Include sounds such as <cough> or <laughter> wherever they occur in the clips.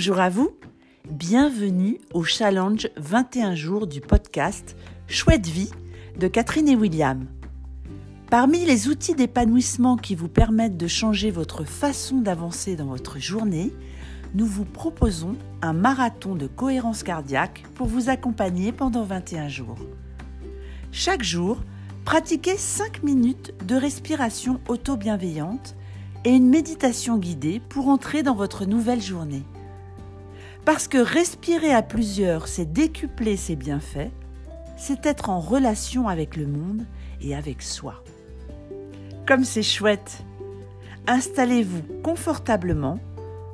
Bonjour à vous, bienvenue au challenge 21 jours du podcast Chouette vie de Catherine et William. Parmi les outils d'épanouissement qui vous permettent de changer votre façon d'avancer dans votre journée, nous vous proposons un marathon de cohérence cardiaque pour vous accompagner pendant 21 jours. Chaque jour, pratiquez 5 minutes de respiration auto-bienveillante et une méditation guidée pour entrer dans votre nouvelle journée. Parce que respirer à plusieurs, c'est décupler ses bienfaits, c'est être en relation avec le monde et avec soi. Comme c'est chouette Installez-vous confortablement,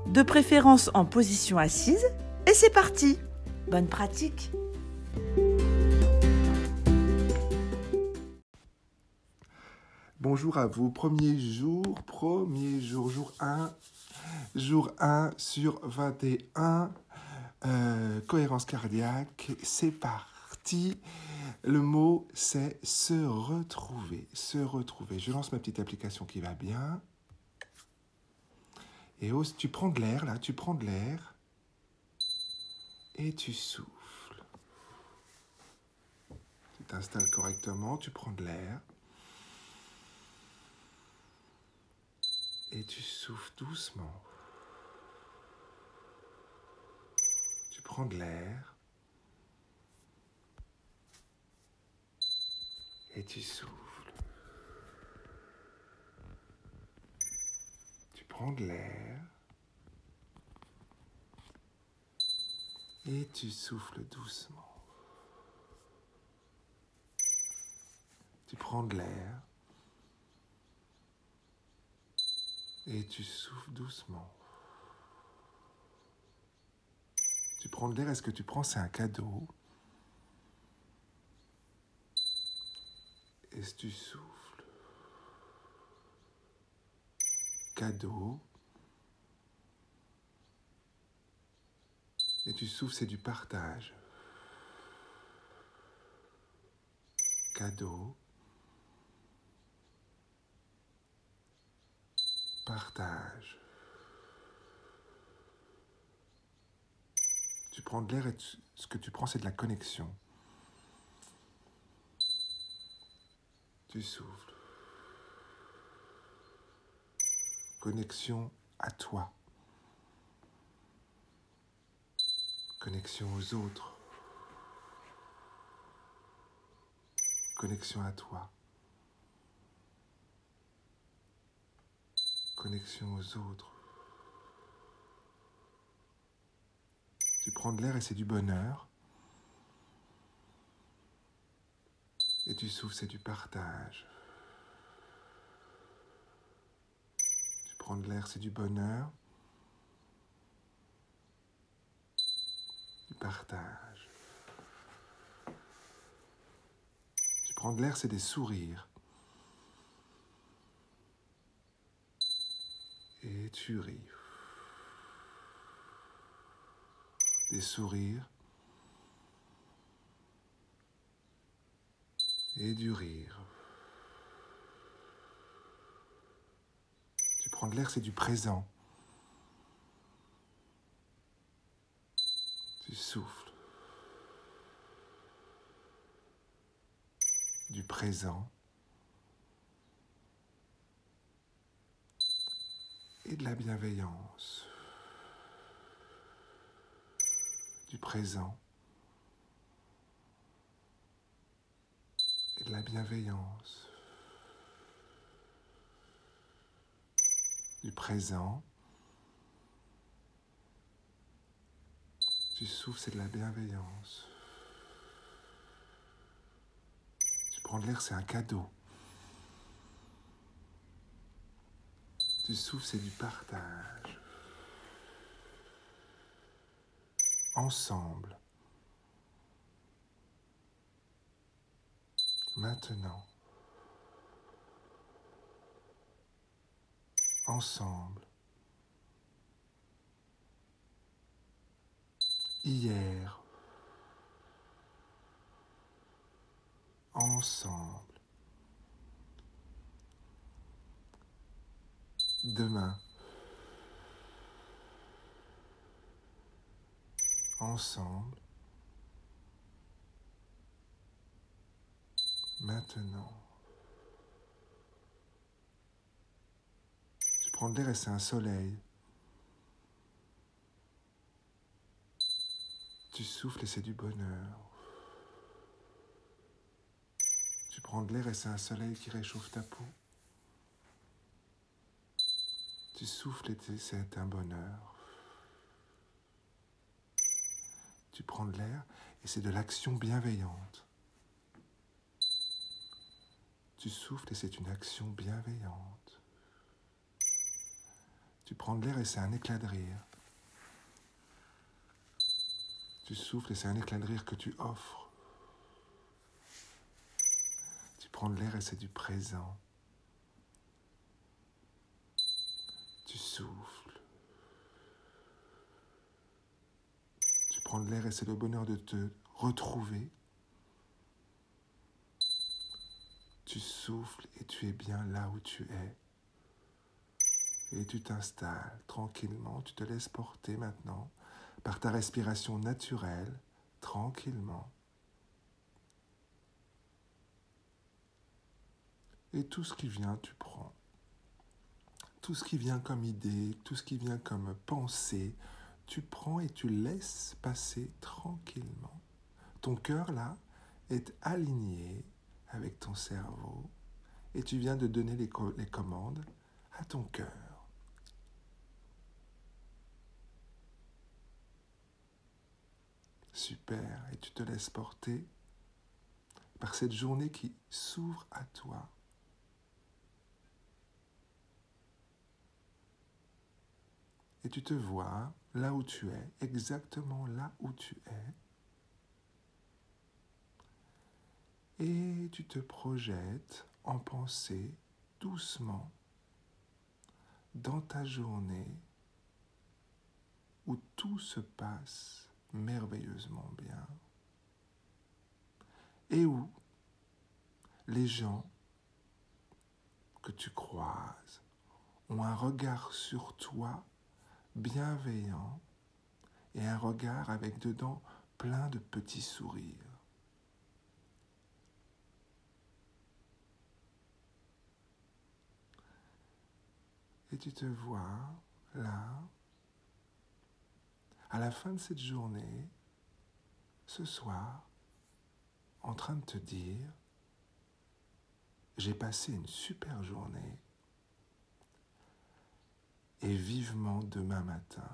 de préférence en position assise, et c'est parti Bonne pratique Bonjour à vous, premier jour, premier jour, jour 1, jour 1 sur 21, euh, cohérence cardiaque, c'est parti. Le mot c'est se retrouver, se retrouver. Je lance ma petite application qui va bien. Et tu prends de l'air là, tu prends de l'air et tu souffles. Tu t'installes correctement, tu prends de l'air. Et tu souffles doucement. Tu prends de l'air et tu souffles. Tu prends de l'air et tu souffles doucement. Tu prends de l'air et tu souffles doucement. Tu prends l'air, est-ce que tu prends c'est un cadeau? Et tu souffles? Cadeau. Et tu souffles, c'est du partage. Cadeau. Partage. Tu prends de l'air et ce que tu prends, c'est de la connexion. Tu souffles. Connexion à toi. Connexion aux autres. Connexion à toi. Connexion aux autres. Tu prends de l'air et c'est du bonheur. Et tu souffles, c'est du partage. Tu prends de l'air, c'est du bonheur. Du partage. Tu prends de l'air, c'est des sourires. Tu ris. Des sourires et du rire. Tu prends de l'air, c'est du présent. Tu souffles. Du présent. Et de la bienveillance, du présent et de la bienveillance, du présent. Tu souffles, c'est de la bienveillance. Tu prends de l'air, c'est un cadeau. Tu souffles, c'est du partage. Ensemble. Maintenant. Ensemble. Hier. Ensemble. Demain. ensemble. Maintenant, tu prends de l'air et c'est un soleil. Tu souffles et c'est du bonheur. Tu prends de l'air et c'est un soleil qui réchauffe ta peau. Tu souffles et c'est un bonheur. Tu prends de l'air et c'est de l'action bienveillante. Tu souffles et c'est une action bienveillante. Tu prends de l'air et c'est un éclat de rire. Tu souffles et c'est un éclat de rire que tu offres. Tu prends de l'air et c'est du présent. Tu souffles. Tu prends de l'air et c'est le bonheur de te retrouver. Tu souffles et tu es bien là où tu es. Et tu t'installes tranquillement, tu te laisses porter maintenant par ta respiration naturelle, tranquillement. Et tout ce qui vient, tu prends. Tout ce qui vient comme idée, tout ce qui vient comme pensée, tu prends et tu laisses passer tranquillement. Ton cœur, là, est aligné avec ton cerveau et tu viens de donner les, commandes à ton cœur. Super, et tu te laisses porter par cette journée qui s'ouvre à toi. Et tu te vois là où tu es, exactement là où tu es. Et tu te projettes en pensée doucement dans ta journée où tout se passe merveilleusement bien. Et où les gens que tu croises ont un regard sur toi bienveillant et un regard avec dedans plein de petits sourires. Et tu te vois là à la fin de cette journée, ce soir, en train de te dire, j'ai passé une super journée et vivement demain matin.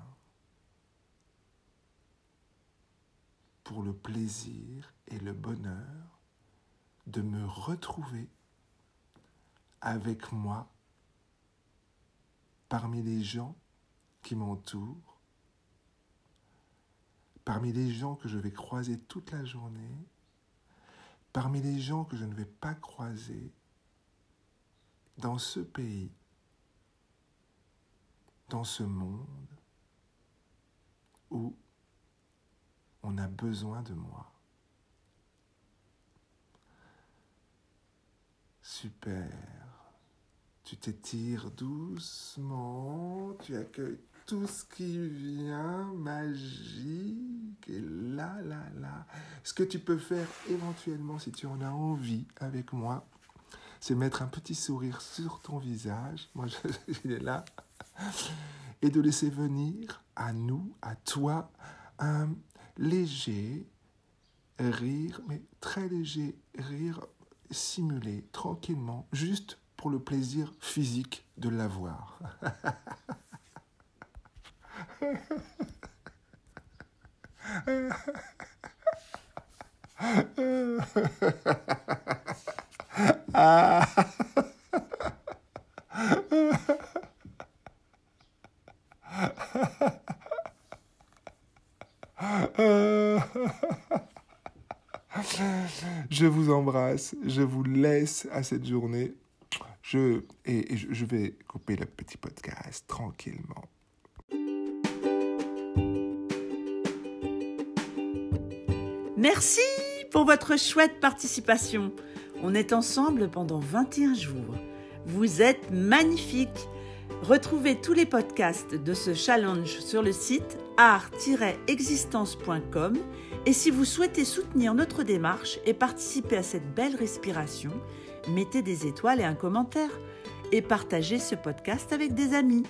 Pour le plaisir et le bonheur de me retrouver avec moi parmi les gens qui m'entourent parmi les gens que je vais croiser toute la journée, parmi les gens que je ne vais pas croiser dans ce pays, dans ce monde où on a besoin de moi. Super. Tu t'étires doucement, tu accueilles tout ce qui vient magique et là, là, là. Ce que tu peux faire éventuellement si tu en as envie avec moi, c'est mettre un petit sourire sur ton visage. Moi, <laughs> je, est là. Et de laisser venir à nous, à toi, un léger rire, mais très léger rire simulé, tranquillement, juste pour le plaisir physique de l'avoir. <laughs> Je vous je vous laisse à cette journée. Je, je vais couper le petit podcast tranquillement. Merci pour votre chouette participation. On est ensemble pendant 21 jours. Vous êtes magnifiques. Retrouvez tous les podcasts de ce challenge sur le site art-existence.com et si vous souhaitez soutenir notre démarche et participer à cette belle respiration, mettez des étoiles et un commentaire et partagez ce podcast avec des amis.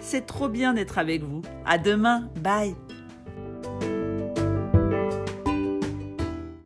C'est trop bien d'être avec vous. À demain. Bye.